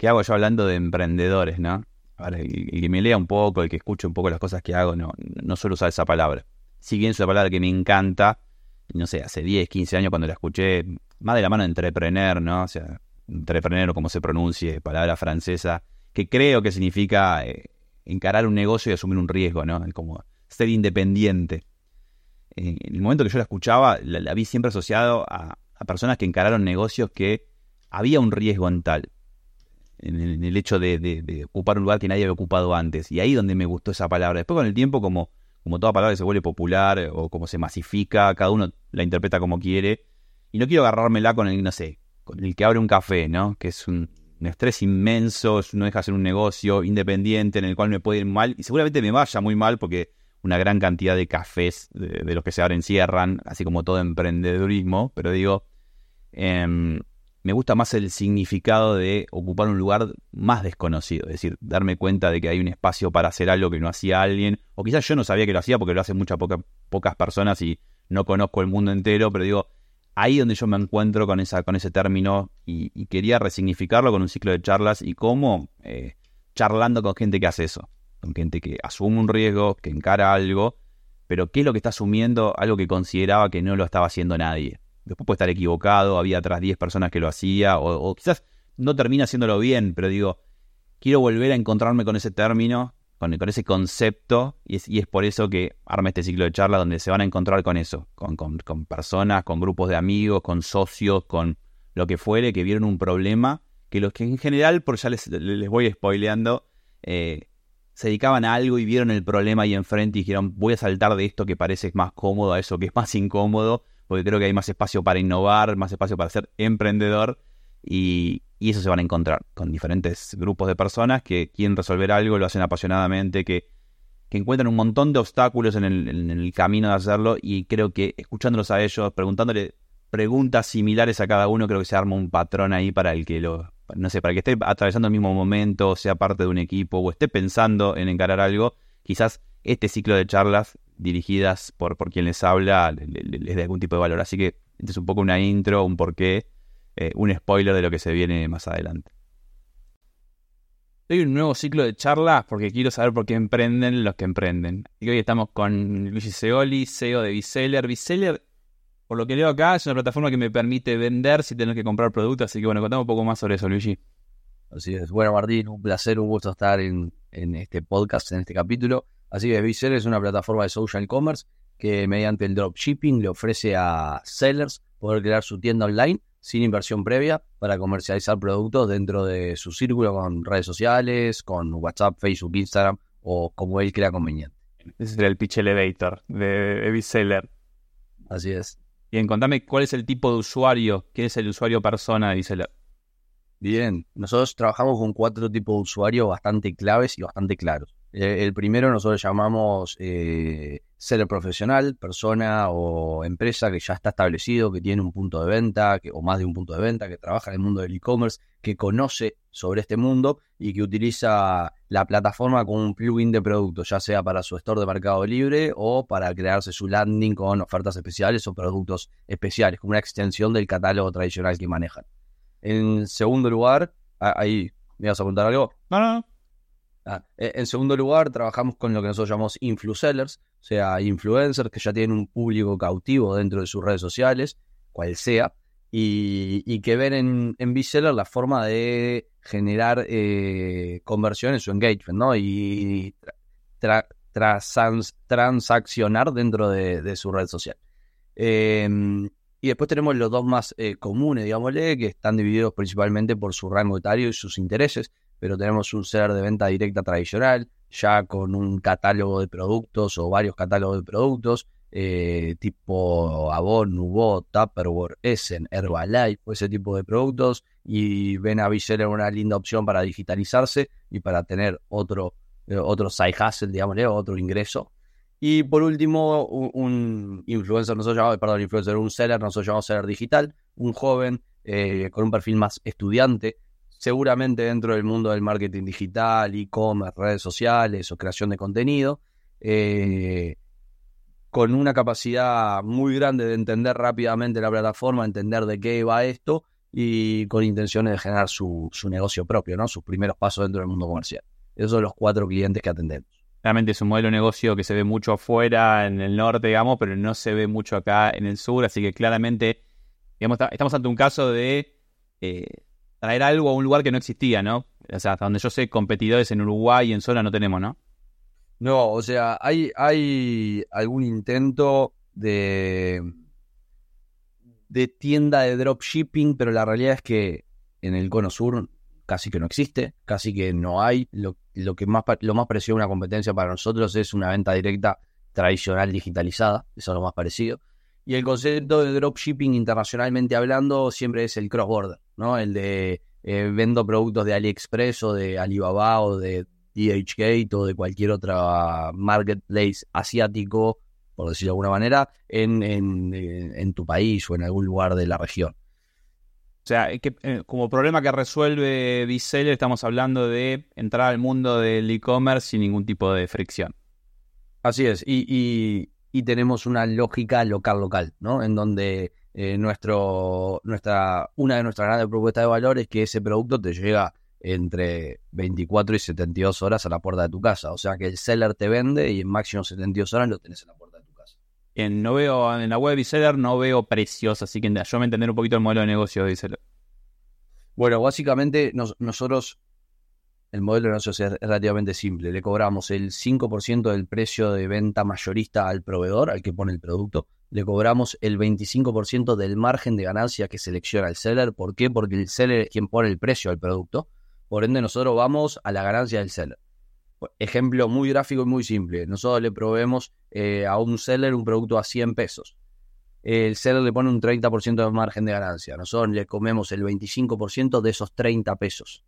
¿qué hago yo hablando de emprendedores, no? El, que me lea un poco, el que escuche un poco las cosas que hago, no, no suelo usar esa palabra. Si bien es una palabra que me encanta, no sé, hace 10, 15 años cuando la escuché, más de la mano de entrepreneur, ¿no? O sea, entrepreneur o como se pronuncie, palabra francesa, que creo que significa eh, encarar un negocio y asumir un riesgo, ¿no? Como ser independiente. en el momento que yo la escuchaba, la, vi siempre asociado a, personas que encararon negocios que había un riesgo en tal, en el, hecho de, ocupar un lugar que nadie había ocupado antes. Y ahí donde me gustó esa palabra. Después con el tiempo, como, como toda palabra se vuelve popular o como se masifica, cada uno la interpreta como quiere. Y no quiero agarrármela con el, no sé, con el que abre un café, ¿no? Que es un, estrés inmenso, no deja hacer un negocio independiente en el cual me puede ir mal y seguramente me vaya muy mal porque una gran cantidad de cafés de, los que se abren cierran, así como todo emprendedurismo, pero digo, em, me gusta más el significado de ocupar un lugar más desconocido, es decir, darme cuenta de que hay un espacio para hacer algo que no hacía alguien, o quizás yo no sabía que lo hacía porque lo hacen muchas pocas personas y no conozco el mundo entero, pero digo, ahí donde yo me encuentro con, esa, con ese término y, quería resignificarlo con un ciclo de charlas y cómo eh, charlando con gente que hace eso, con gente que asume un riesgo, que encara algo, pero qué es lo que está asumiendo, algo que consideraba que no lo estaba haciendo nadie. Después puede estar equivocado, había atrás 10 personas que lo hacía, o, quizás no termina haciéndolo bien, pero digo, quiero volver a encontrarme con ese término, con, ese concepto, y es, y es, por eso que arma este ciclo de charla donde se van a encontrar con eso, con, con, con personas, con grupos de amigos, con socios, con lo que fuere, que vieron un problema, que los que en general, por ya les, les voy spoileando, eh, se dedicaban a algo y vieron el problema ahí enfrente y dijeron, voy a saltar de esto que parece más cómodo a eso que es más incómodo, porque creo que hay más espacio para innovar, más espacio para ser emprendedor y, eso se van a encontrar con diferentes grupos de personas que quieren resolver algo, lo hacen apasionadamente, que, encuentran un montón de obstáculos en el, camino de hacerlo y creo que escuchándolos a ellos, preguntándole preguntas similares a cada uno, creo que se arma un patrón ahí para el que lo, no sé, para que esté atravesando el mismo momento, sea parte de un equipo o esté pensando en encarar algo, quizás este ciclo de charlas dirigidas por, por quien les habla les, dé algún tipo de valor. Así que este es un poco una intro, un porqué, eh, un spoiler de lo que se viene más adelante. Hoy un nuevo ciclo de charlas porque quiero saber por qué emprenden los que emprenden. Y hoy estamos con Luigi Seoli, CEO de Biseller. Biseller, por lo que leo acá, es una plataforma que me permite vender sin tener que comprar productos. Así que bueno, contame un poco más sobre eso, Luigi. Así es. Bueno, Martín, un placer, un gusto estar en, en este podcast, en este capítulo. Así que Viser es una plataforma de social commerce que mediante el dropshipping le ofrece a sellers poder crear su tienda online sin inversión previa para comercializar productos dentro de su círculo con redes sociales, con WhatsApp, Facebook, Instagram o como él crea conveniente. Ese sería el pitch elevator de Viseller. Así es. Bien, contame cuál es el tipo de usuario, quién es el usuario persona de Viseller. Bien, nosotros trabajamos con cuatro tipos de usuarios bastante claves y bastante claros. Eh, el primero nosotros llamamos eh, seller profesional, persona o empresa que ya está establecido, que tiene un punto de venta que, o más de un punto de venta, que trabaja en el mundo del e-commerce, que conoce sobre este mundo y que utiliza la plataforma como un plugin de producto, ya sea para su store de Mercado Libre o para crearse su landing con ofertas especiales o productos especiales, como una extensión del catálogo tradicional que manejan. En segundo lugar, ahí, ¿me vas a contar algo? No, no. Ah, e, en segundo lugar, trabajamos con lo que nosotros llamamos influsellers, o sea, influencers que ya tienen un público cautivo dentro de sus redes sociales, cual sea, y, que ven en, en B-Seller la forma de generar eh, conversiones o engagement, ¿no? Y transaccionar dentro de, su red social. Em, y después tenemos los dos más eh, comunes, digámosle, que están divididos principalmente por su rango etario y sus intereses pero tenemos un ser de venta directa tradicional, ya con un catálogo de productos o varios catálogos de productos, eh, tipo Avon, Nubo, Tupperware, Essen, Herbalife, ese tipo de productos, y ven a Viseller una linda opción para digitalizarse y para tener otro, eh, side hustle, digamos, otro ingreso. Y por último, un, influencer, nosotros llamamos, perdón, influencer, un seller, nosotros llamamos seller digital, un joven eh, con un perfil más estudiante, seguramente dentro del mundo del marketing digital, e-commerce, redes sociales o creación de contenido, eh, con una capacidad muy grande de entender rápidamente la plataforma, entender de qué va esto y con intenciones de generar su, su negocio propio, ¿no? Sus primeros pasos dentro del mundo comercial. Esos son los cuatro clientes que atendemos. Realmente es un modelo de negocio que se ve mucho afuera, en el norte, digamos, pero no se ve mucho acá en el sur, así que claramente, digamos, estamos ante un caso de eh, traer algo a un lugar que no existía, ¿no? O sea, hasta donde yo sé, competidores en Uruguay y en zona no tenemos, ¿no? No, o sea, hay, hay algún intento de, de tienda de dropshipping, pero la realidad es que en el cono sur casi que no existe, casi que no hay. Lo, lo que más, lo más parecido a una competencia para nosotros es una venta directa tradicional digitalizada, eso es lo más parecido. Y el concepto de dropshipping internacionalmente hablando siempre es el cross-border, ¿no? El de eh, vendo productos de AliExpress o de Alibaba o de DHgate o de cualquier otra marketplace asiático, por decirlo de alguna manera, en, en, en tu país o en algún lugar de la región. O sea, que, eh, como problema que resuelve Biseller, estamos hablando de entrar al mundo del e-commerce sin ningún tipo de fricción. Así es, y, y, y tenemos una lógica local-local, ¿no? En donde eh, nuestro, nuestra, una de nuestras grandes propuestas de valor es que ese producto te llega entre 24 y 72 horas a la puerta de tu casa. O sea que el seller te vende y en máximo 72 horas lo tenés en la puerta de tu casa. En, no veo, en la web de Biseller no veo precios, así que yo me entender un poquito el modelo de negocio de Biseller. Bueno, básicamente nosotros, el modelo de negocio es relativamente simple. Le cobramos el 5% del precio de venta mayorista al proveedor, al que pone el producto. Le cobramos el 25% del margen de ganancia que selecciona el seller. ¿Por qué? Porque el seller es quien pone el precio al producto. Por ende, nosotros vamos a la ganancia del seller. Ejemplo muy gráfico y muy simple. Nosotros le proveemos eh, a un seller un producto a 100 pesos. El seller le pone un 30% de margen de ganancia. Nosotros le comemos el 25% de esos 30 pesos.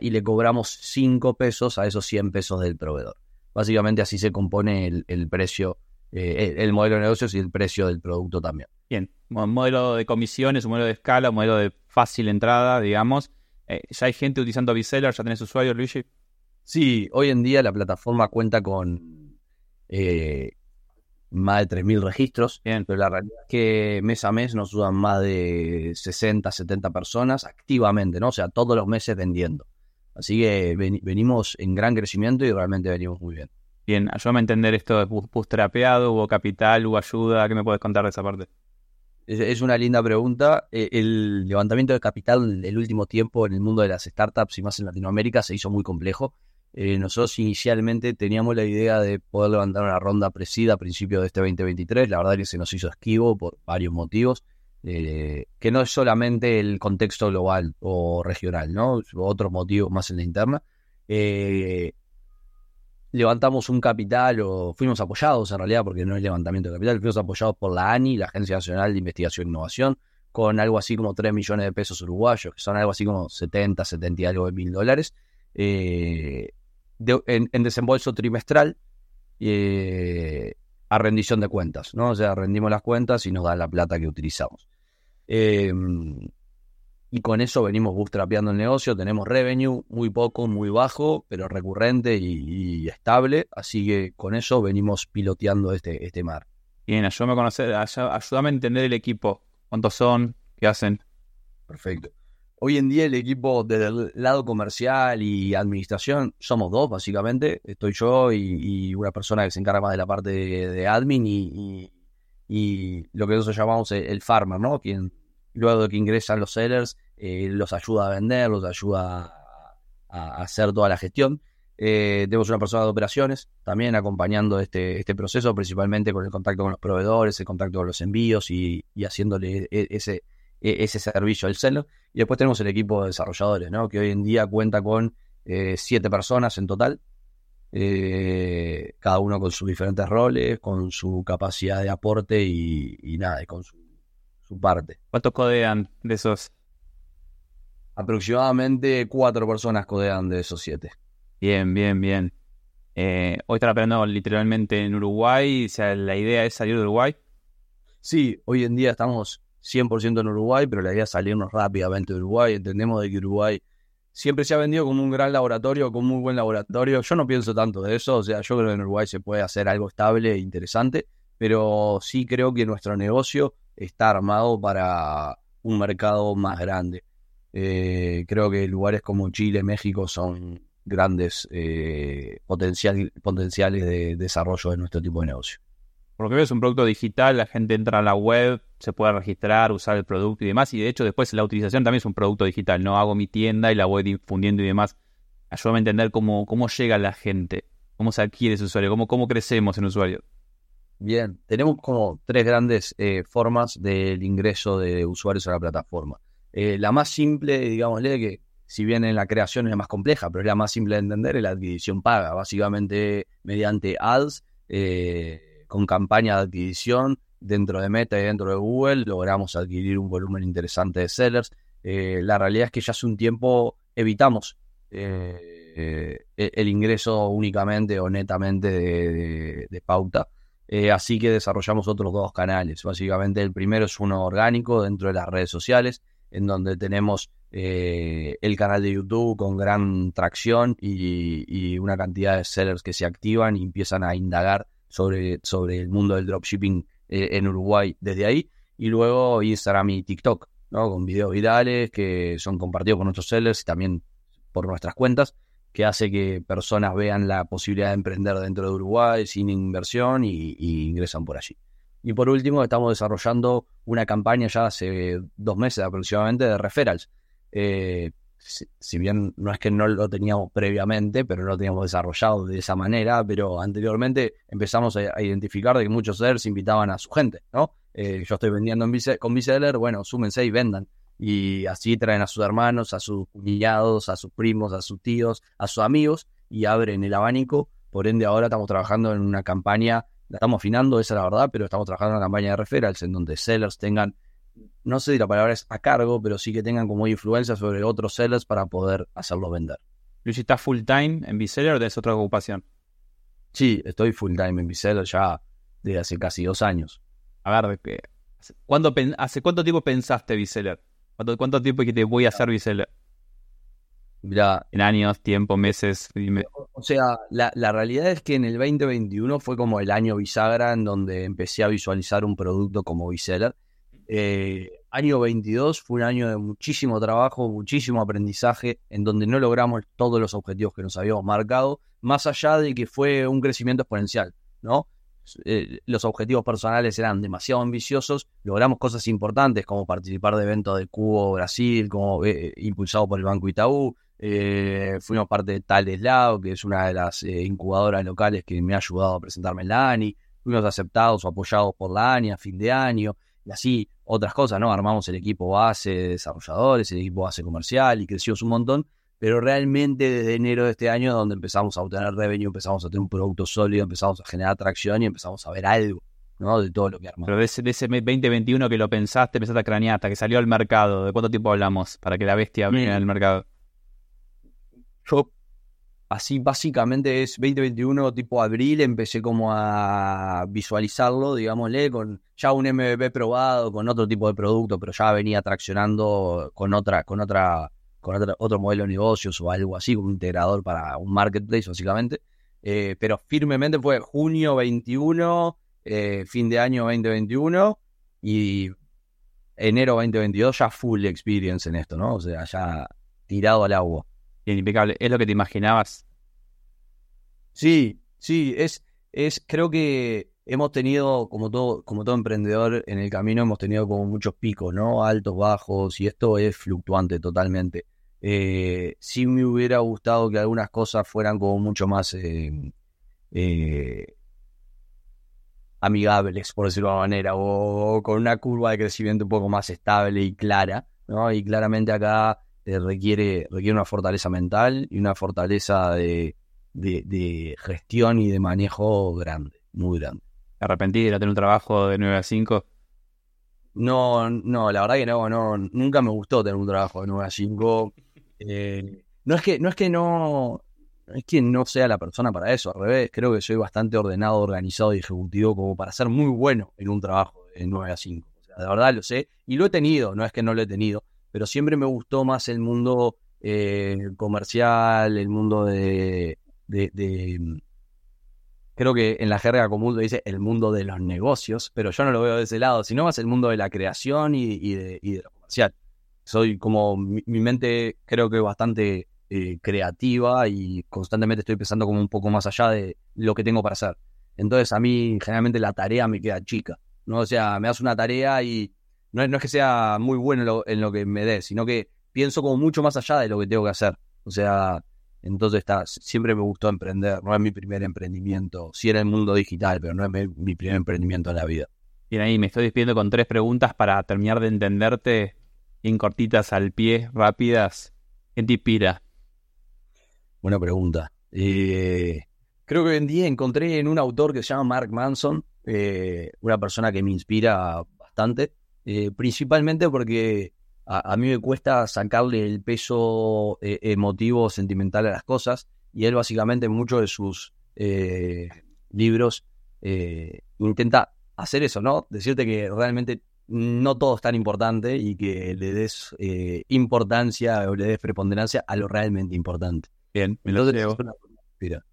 Y le cobramos 5 pesos a esos 100 pesos del proveedor. Básicamente así se compone el, el precio, eh, el modelo de negocios y el precio del producto también. Bien, un modelo de comisiones, un modelo de escala, un modelo de fácil entrada, digamos. Eh, ¿Ya hay gente utilizando Biseller? ¿Ya tenés usuarios, Luigi? Sí, hoy en día la plataforma cuenta con eh, más de 3.000 registros, Bien. pero la realidad es que mes a mes nos usan más de 60, 70 personas activamente, ¿no? O sea, todos los meses vendiendo. Así que ven- venimos en gran crecimiento y realmente venimos muy bien. Bien, ayúdame a entender esto de bootstrapeado, hubo capital, hubo ayuda, ¿qué me puedes contar de esa parte? Es, es una linda pregunta. Eh, El levantamiento de capital el último tiempo en el mundo de las startups y más en Latinoamérica se hizo muy complejo. Eh, nosotros inicialmente teníamos la idea de poder levantar una ronda presida a principios de este 2023. La verdad que se nos hizo esquivo por varios motivos, eh, que no es solamente el contexto global o regional, ¿no? Otros motivos más en la interna. Eh, levantamos un capital o fuimos apoyados en realidad, porque no es levantamiento de capital, fuimos apoyados por la ANI, la Agencia Nacional de Investigación e Innovación, con algo así como 3 millones de pesos uruguayos, que son algo así como 70, 70 y algo de mil dólares, de- en, en desembolso trimestral eh, a rendición de cuentas, ¿no? O sea, rendimos las cuentas y nos dan la plata que utilizamos. Eh, y con eso venimos bootstrapeando el negocio, tenemos revenue muy poco, muy bajo, pero recurrente y, y estable, así que con eso venimos piloteando este, este mar. Bien, ayúdame a conocer, ayú- ayúdame a entender el equipo. ¿Cuántos son? ¿Qué hacen? Perfecto. Hoy en día el equipo del lado comercial y administración somos dos, básicamente. Estoy yo y, y una persona que se encarga más de la parte de, admin y, y- lo que nosotros llamamos el, el farmer, ¿no? Quien luego de que ingresan los sellers eh, los ayuda a vender, los ayuda a, hacer toda la gestión. Eh, tenemos una persona de operaciones también acompañando este, este proceso, principalmente con el contacto con los proveedores, el contacto con los envíos y, y haciéndole e- ese, ese servicio al seller. Y después tenemos el equipo de desarrolladores, ¿no? que hoy en día cuenta con eh, siete personas en total, eh, cada uno con sus diferentes roles, con su capacidad de aporte y, y nada, y con su, su parte. ¿Cuántos codean de esos? Aproximadamente cuatro personas codean de esos siete. Bien, bien, bien. Eh, hoy están operando literalmente en Uruguay. O sea, la idea es salir de Uruguay. Sí, hoy en día estamos 100% en Uruguay, pero la idea es salirnos rápidamente de Uruguay. Entendemos de que Uruguay siempre se ha vendido como un gran laboratorio, como un muy buen laboratorio. Yo no pienso tanto de eso, o sea, yo creo que en Uruguay se puede hacer algo estable e interesante, pero sí creo que nuestro negocio está armado para, un mercado más grande. Eh, creo que lugares como Chile, México son grandes eh, potencial, potenciales de desarrollo de nuestro tipo de negocio. Por es un producto digital, la gente entra a la web, se puede registrar, usar el producto y demás, y de hecho después la utilización también es un producto digital, no hago mi tienda y la voy difundiendo y demás. Ayúdame a entender cómo, cómo llega la gente, cómo se adquiere ese usuario, cómo, cómo crecemos en usuario. Bien, tenemos como tres grandes eh, formas del ingreso de usuarios a la plataforma. Eh, la más simple, digámosle, que si bien en la creación es la más compleja, pero es la más simple de entender, es la adquisición paga, básicamente mediante ads. Eh, con campaña de adquisición dentro de Meta y dentro de Google logramos adquirir un volumen interesante de sellers. Eh, la realidad es que ya hace un tiempo evitamos eh, eh, el ingreso únicamente o netamente de, pauta. así que desarrollamos otros dos canales. Básicamente el primero es uno orgánico dentro de las redes sociales, en donde tenemos el canal de YouTube con gran tracción y, y, una cantidad de sellers que se activan y empiezan a indagar sobre, sobre el mundo del dropshipping eh, en Uruguay desde ahí. Y luego Instagram y TikTok, ¿no? Con videos virales que son compartidos con nuestros sellers y también por nuestras cuentas, que hace que personas vean la posibilidad de emprender dentro de Uruguay sin inversión y, ingresan por allí. Y por último, estamos desarrollando una campaña ya hace dos meses aproximadamente de referrals. Eh, si, bien no es que no lo teníamos previamente, pero no lo teníamos desarrollado de esa manera, pero anteriormente empezamos a, identificar de que muchos sellers invitaban a su gente, ¿no? Eh, yo estoy vendiendo en con Biseller, bueno, súmense y vendan. Y así traen a sus hermanos, a sus cuñados, a sus primos, a sus tíos, a sus amigos y abren el abanico. Por ende, ahora estamos trabajando en una campaña, la estamos afinando, esa es la verdad, pero estamos trabajando en una campaña de referrals en donde sellers tengan no sé si la palabra es a cargo, pero sí que tengan como influencia sobre otros sellers para poder hacerlos vender. Luis, ¿estás full time en Biseller o tenés otra ocupación? Sí, estoy full time en Biseller ya desde hace casi dos años. A ver, ¿cuándo, ¿hace cuánto tiempo pensaste Biseller? ¿Cuánto, ¿Cuánto tiempo que te voy a hacer Biseller? Mira, en años, tiempo, meses, dime. O sea, la, la, realidad es que en el 2021 fue como el año bisagra en donde empecé a visualizar un producto como Biseller eh, año 22 fue un año de muchísimo trabajo, muchísimo aprendizaje, en donde no logramos todos los objetivos que nos habíamos marcado, más allá de que fue un crecimiento exponencial, ¿no? Eh, los objetivos personales eran demasiado ambiciosos, logramos cosas importantes como participar de eventos de Cubo Brasil, como eh, impulsado por el Banco Itaú, fuimos parte de Tales Lab, que es una de las incubadoras locales que me ha ayudado a presentarme en la ANI, fuimos aceptados o apoyados por la ANI a fin de año, y así otras cosas, ¿no? Armamos el equipo base de desarrolladores, el equipo base comercial y creció un montón, pero realmente desde enero de este año, donde empezamos a obtener revenue, empezamos a tener un producto sólido, empezamos a generar atracción y empezamos a ver algo, ¿no? De todo lo que armamos. Pero de ese, de ese 2021 que lo pensaste, empezaste a cranear hasta que salió al mercado, ¿de cuánto tiempo hablamos para que la bestia viniera al mercado? Yo Así básicamente es 2021 tipo abril, empecé como a visualizarlo, digámosle, con ya un MVP probado, con otro tipo de producto, pero ya venía traccionando con otra, con otra, con otro modelo de negocios o algo así, un integrador para un marketplace básicamente. Eh, pero firmemente fue junio 21, eh, fin de año 2021 y enero 2022 ya full experience en esto, ¿no? O sea, ya tirado al agua. Bien, impecable. ¿Es lo que te imaginabas? Sí, sí, es, es, creo que hemos tenido, como todo, como todo emprendedor en el camino, hemos tenido como muchos picos, ¿no? Altos, bajos, y esto es fluctuante totalmente. Eh, sí me hubiera gustado que algunas cosas fueran como mucho más eh, eh, amigables, por decirlo de alguna manera, o, con una curva de crecimiento un poco más estable y clara, ¿no? Y claramente acá eh, requiere, requiere una fortaleza mental y una fortaleza de, de, gestión y de manejo grande, muy grande. ¿Te arrepentí de tener un trabajo de 9 a 5? No, no, la verdad que no, no, nunca me gustó tener un trabajo de 9 a 5. Eh, no es que, no es que no, es que no sea la persona para eso, al revés, creo que soy bastante ordenado, organizado y ejecutivo como para ser muy bueno en un trabajo de 9 a 5. O sea, de verdad lo sé y lo he tenido, no es que no lo he tenido, pero siempre me gustó más el mundo eh, comercial, el mundo de, mm, Creo que en la jerga común dice el mundo de los negocios, pero yo no lo veo de ese lado, sino más el mundo de la creación y, de, lo comercial. Soy como, mi, mente creo que bastante eh, creativa y constantemente estoy pensando como un poco más allá de lo que tengo para hacer. Entonces a mí generalmente la tarea me queda chica, ¿no? O sea, me das una tarea y no es, no es que sea muy bueno en lo, en lo que me des, sino que pienso como mucho más allá de lo que tengo que hacer. O sea, entonces está, siempre me gustó emprender, no es mi primer emprendimiento, sí era el mundo digital, pero no es mi, mi primer emprendimiento en la vida. Bien, ahí me estoy despidiendo con tres preguntas para terminar de entenderte en cortitas al pie, rápidas. ¿Qué te inspira? Buena pregunta. Eh, creo que hoy en día encontré en un autor que se llama Mark Manson, eh, una persona que me inspira bastante, eh, principalmente porque a, a, mí me cuesta sacarle el peso eh, emotivo, sentimental a las cosas, y él básicamente en muchos de sus eh, libros intenta hacer eso, ¿no? Decirte que realmente no todo es tan importante y que le des importancia o le des preponderancia a lo realmente importante. Bien, me lo. Mira.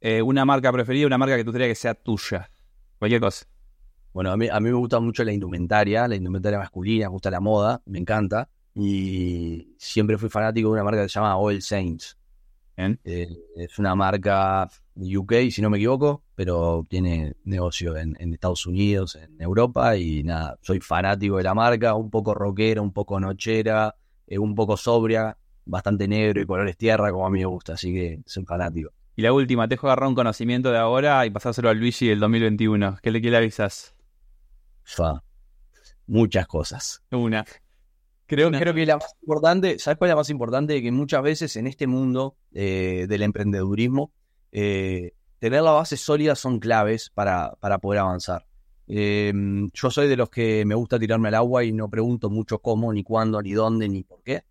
Eh, una marca preferida, una marca que tú creas que sea tuya. Cualquier cosa. Bueno, a mí, a mí me gusta mucho la indumentaria, la indumentaria masculina, me gusta la moda, me encanta. Y siempre fui fanático de una marca que se llama Oil Saints. Eh, es una marca UK, si no me equivoco, pero tiene negocio en, en, Estados Unidos, en Europa. Y nada, soy fanático de la marca, un poco rockera, un poco nochera, eh, un poco sobria bastante negro y colores tierra, como a mí me gusta, así que soy fanático. Y la última, te dejo agarrar un conocimiento de ahora y pasárselo a Luigi del 2021. ¿Qué le, qué le avisas? Fa. Muchas cosas. Una. Creo, Una. creo que la más importante, ¿sabes cuál es la más importante? Que muchas veces en este mundo eh, del emprendedurismo, eh, tener las bases sólidas son claves para, para poder avanzar. Eh, yo soy de los que me gusta tirarme al agua y no pregunto mucho cómo, ni cuándo, ni dónde, ni por qué.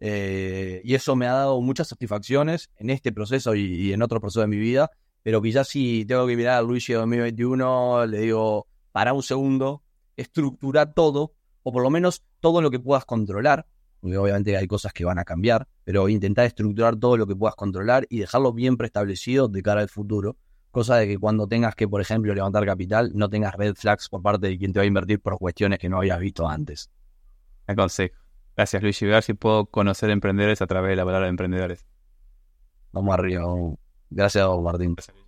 Eh, y eso me ha dado muchas satisfacciones en este proceso y, y, en otro proceso de mi vida. Pero quizás si tengo que mirar a Luigi 2021, le digo, para un segundo, estructura todo, o por lo menos todo lo que puedas controlar. Porque obviamente hay cosas que van a cambiar, pero intentar estructurar todo lo que puedas controlar y dejarlo bien preestablecido de cara al futuro. Cosa de que cuando tengas que, por ejemplo, levantar capital, no tengas red flags por parte de quien te va a invertir por cuestiones que no habías visto antes. Aconsejo. Gracias, Luis. Y ver si puedo conocer emprendedores a través de la palabra de emprendedores. Vamos arriba. Gracias Martín. Gracias,